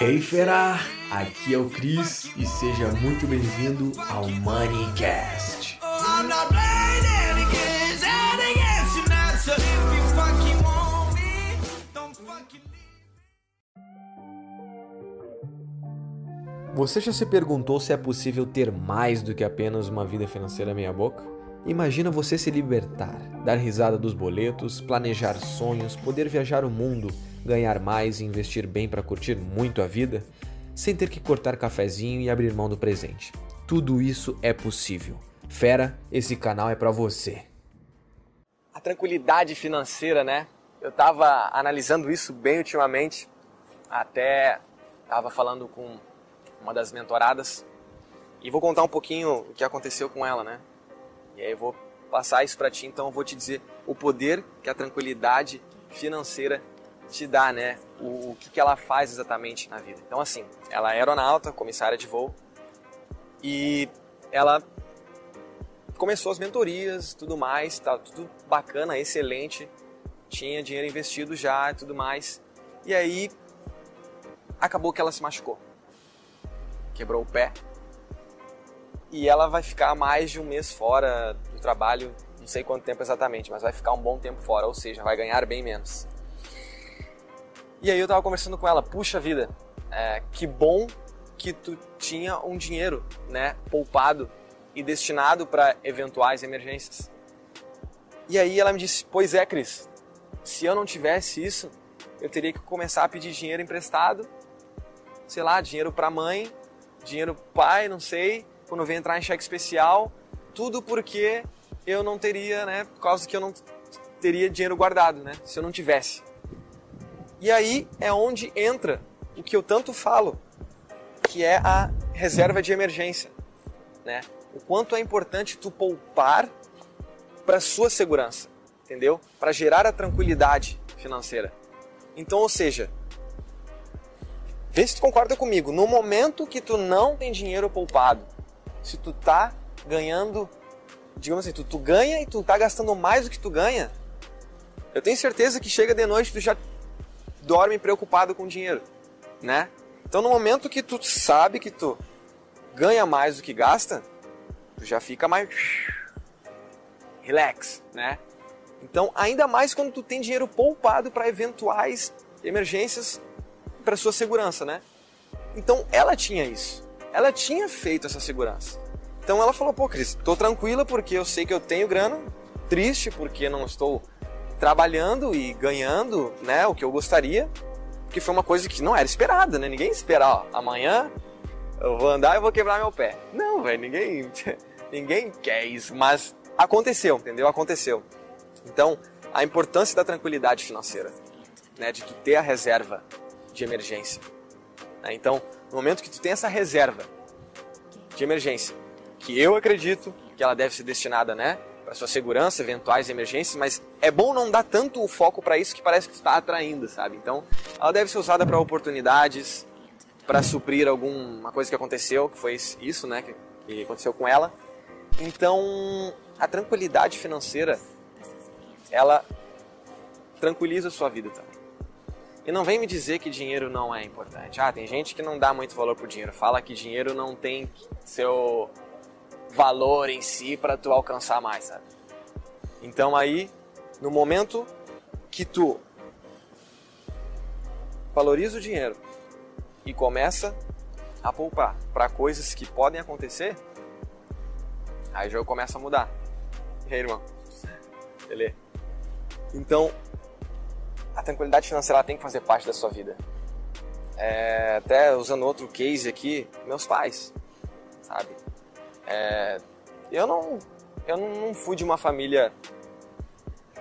Hey fera, aqui é o Cris e seja muito bem-vindo ao Moneycast. Você já se perguntou se é possível ter mais do que apenas uma vida financeira meia boca? Imagina você se libertar, dar risada dos boletos, planejar sonhos, poder viajar o mundo, ganhar mais e investir bem para curtir muito a vida, sem ter que cortar cafezinho e abrir mão do presente. Tudo isso é possível. Fera, esse canal é para você. A tranquilidade financeira, né? Eu tava analisando isso bem ultimamente, até tava falando com uma das mentoradas, e vou contar um pouquinho o que aconteceu com ela, né? E aí eu vou passar isso para ti, então eu vou te dizer o poder que a tranquilidade financeira te dá, né? O, o que, que ela faz exatamente na vida. Então, assim, ela é aeronauta, comissária de voo, e ela começou as mentorias, tudo mais, tá tudo bacana, excelente, tinha dinheiro investido já e tudo mais. E aí acabou que ela se machucou quebrou o pé. E ela vai ficar mais de um mês fora do trabalho, não sei quanto tempo exatamente, mas vai ficar um bom tempo fora, ou seja, vai ganhar bem menos. E aí eu tava conversando com ela, puxa vida, é, que bom que tu tinha um dinheiro, né, poupado e destinado para eventuais emergências. E aí ela me disse, pois é, Cris, se eu não tivesse isso, eu teria que começar a pedir dinheiro emprestado, sei lá, dinheiro para mãe dinheiro pai, não sei, quando vem entrar em cheque especial, tudo porque eu não teria, né, por causa que eu não teria dinheiro guardado, né, se eu não tivesse. E aí é onde entra o que eu tanto falo, que é a reserva de emergência, né? O quanto é importante tu poupar para sua segurança, entendeu? Para gerar a tranquilidade financeira. Então, ou seja, Vê se tu concorda comigo. No momento que tu não tem dinheiro poupado, se tu tá ganhando, digamos assim, tu, tu ganha e tu tá gastando mais do que tu ganha, eu tenho certeza que chega de noite tu já dorme preocupado com dinheiro, né? Então no momento que tu sabe que tu ganha mais do que gasta, tu já fica mais relax, né? Então, ainda mais quando tu tem dinheiro poupado para eventuais emergências para sua segurança, né? Então ela tinha isso. Ela tinha feito essa segurança. Então ela falou: pô, Cris, tô tranquila porque eu sei que eu tenho grana, triste porque não estou trabalhando e ganhando né, o que eu gostaria, que foi uma coisa que não era esperada, né? Ninguém espera, ó, amanhã eu vou andar e vou quebrar meu pé. Não, velho, ninguém, ninguém quer isso, mas aconteceu, entendeu? Aconteceu. Então, a importância da tranquilidade financeira, né, de tu ter a reserva de emergência. Né? Então, no momento que tu tem essa reserva de emergência, que eu acredito que ela deve ser destinada, né, para sua segurança, eventuais emergências, mas é bom não dar tanto o foco para isso que parece que está atraindo, sabe? Então, ela deve ser usada para oportunidades, para suprir alguma coisa que aconteceu, que foi isso, né, que, aconteceu com ela. Então, a tranquilidade financeira, ela tranquiliza a sua vida também. E não vem me dizer que dinheiro não é importante. Ah, tem gente que não dá muito valor pro dinheiro. Fala que dinheiro não tem seu valor em si para tu alcançar mais, sabe? Então aí, no momento que tu valoriza o dinheiro e começa a poupar para coisas que podem acontecer, aí o jogo começa a mudar. E aí, irmão? Beleza? Então, a tranquilidade financeira tem que fazer parte da sua vida. É, até usando outro case aqui, meus pais, sabe? É, eu não, eu não fui de uma família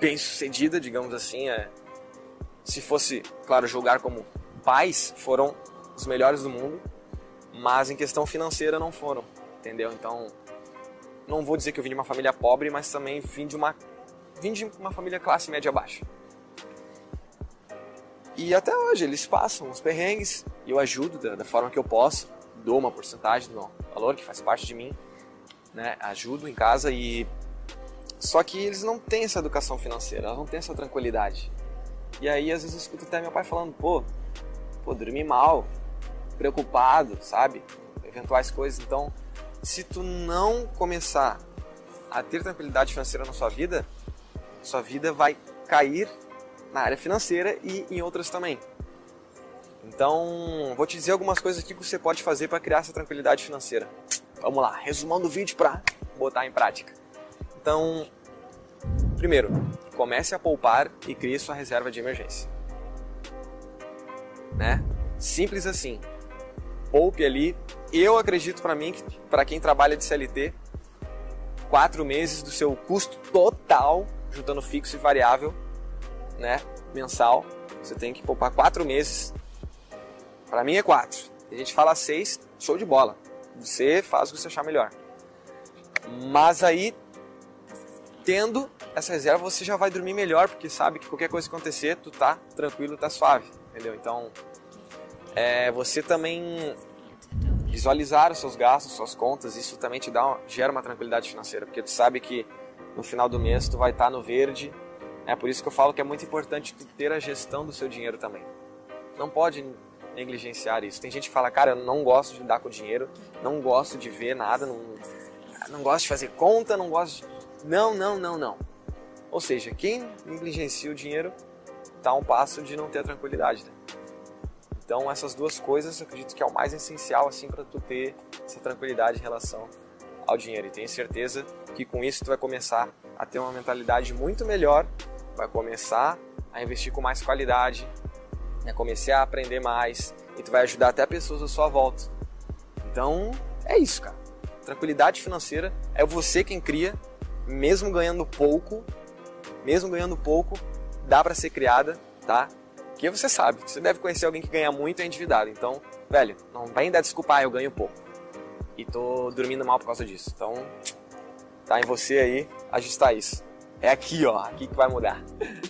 bem sucedida, digamos assim. É, se fosse, claro, julgar como pais, foram os melhores do mundo, mas em questão financeira não foram, entendeu? Então, não vou dizer que eu vim de uma família pobre, mas também vim de uma, vim de uma família classe média baixa. E até hoje eles passam os perrengues e eu ajudo da, da, forma que eu posso, dou uma porcentagem do valor que faz parte de mim, né? Ajudo em casa e só que eles não têm essa educação financeira, não têm essa tranquilidade. E aí às vezes eu escuto até meu pai falando, pô, pô, dormir mal, preocupado, sabe? Eventuais coisas. Então, se tu não começar a ter tranquilidade financeira na sua vida, sua vida vai cair na área financeira e em outras também. Então, vou te dizer algumas coisas aqui que você pode fazer para criar essa tranquilidade financeira. Vamos lá, resumando o vídeo para botar em prática. Então, primeiro, comece a poupar e crie sua reserva de emergência. Né? Simples assim. Poupe ali. Eu acredito para mim que para quem trabalha de CLT, quatro meses do seu custo total, juntando fixo e variável, né, mensal, você tem que poupar quatro meses. Para mim é quatro. A gente fala seis, show de bola. Você faz o que você achar melhor. Mas aí, tendo essa reserva, você já vai dormir melhor, porque sabe que qualquer coisa que acontecer, tu tá tranquilo, tá suave, entendeu? Então, é, você também visualizar os seus gastos, suas contas, isso também te dá uma, gera uma tranquilidade financeira, porque tu sabe que no final do mês tu vai estar tá no verde. É por isso que eu falo que é muito importante tu ter a gestão do seu dinheiro também. Não pode negligenciar isso. Tem gente que fala, cara, eu não gosto de lidar com dinheiro, não gosto de ver nada, não, não gosto de fazer conta, não gosto de... Não, não, não, não. Ou seja, quem negligencia o dinheiro está a um passo de não ter a tranquilidade. Né? Então essas duas coisas eu acredito que é o mais essencial assim para tu ter essa tranquilidade em relação ao dinheiro. E tenho certeza que com isso tu vai começar a ter uma mentalidade muito melhor, vai começar a investir com mais qualidade, né? começar a aprender mais e tu vai ajudar até pessoas à sua volta. Então é isso, cara. Tranquilidade financeira é você quem cria, mesmo ganhando pouco, mesmo ganhando pouco, dá para ser criada, tá? Que você sabe, você deve conhecer alguém que ganha muito e é endividado. Então, velho, não vai ainda desculpar, ah, eu ganho pouco. E tô dormindo mal por causa disso. Então, tá em você aí ajustar isso. É aqui, ó, aqui que vai mudar.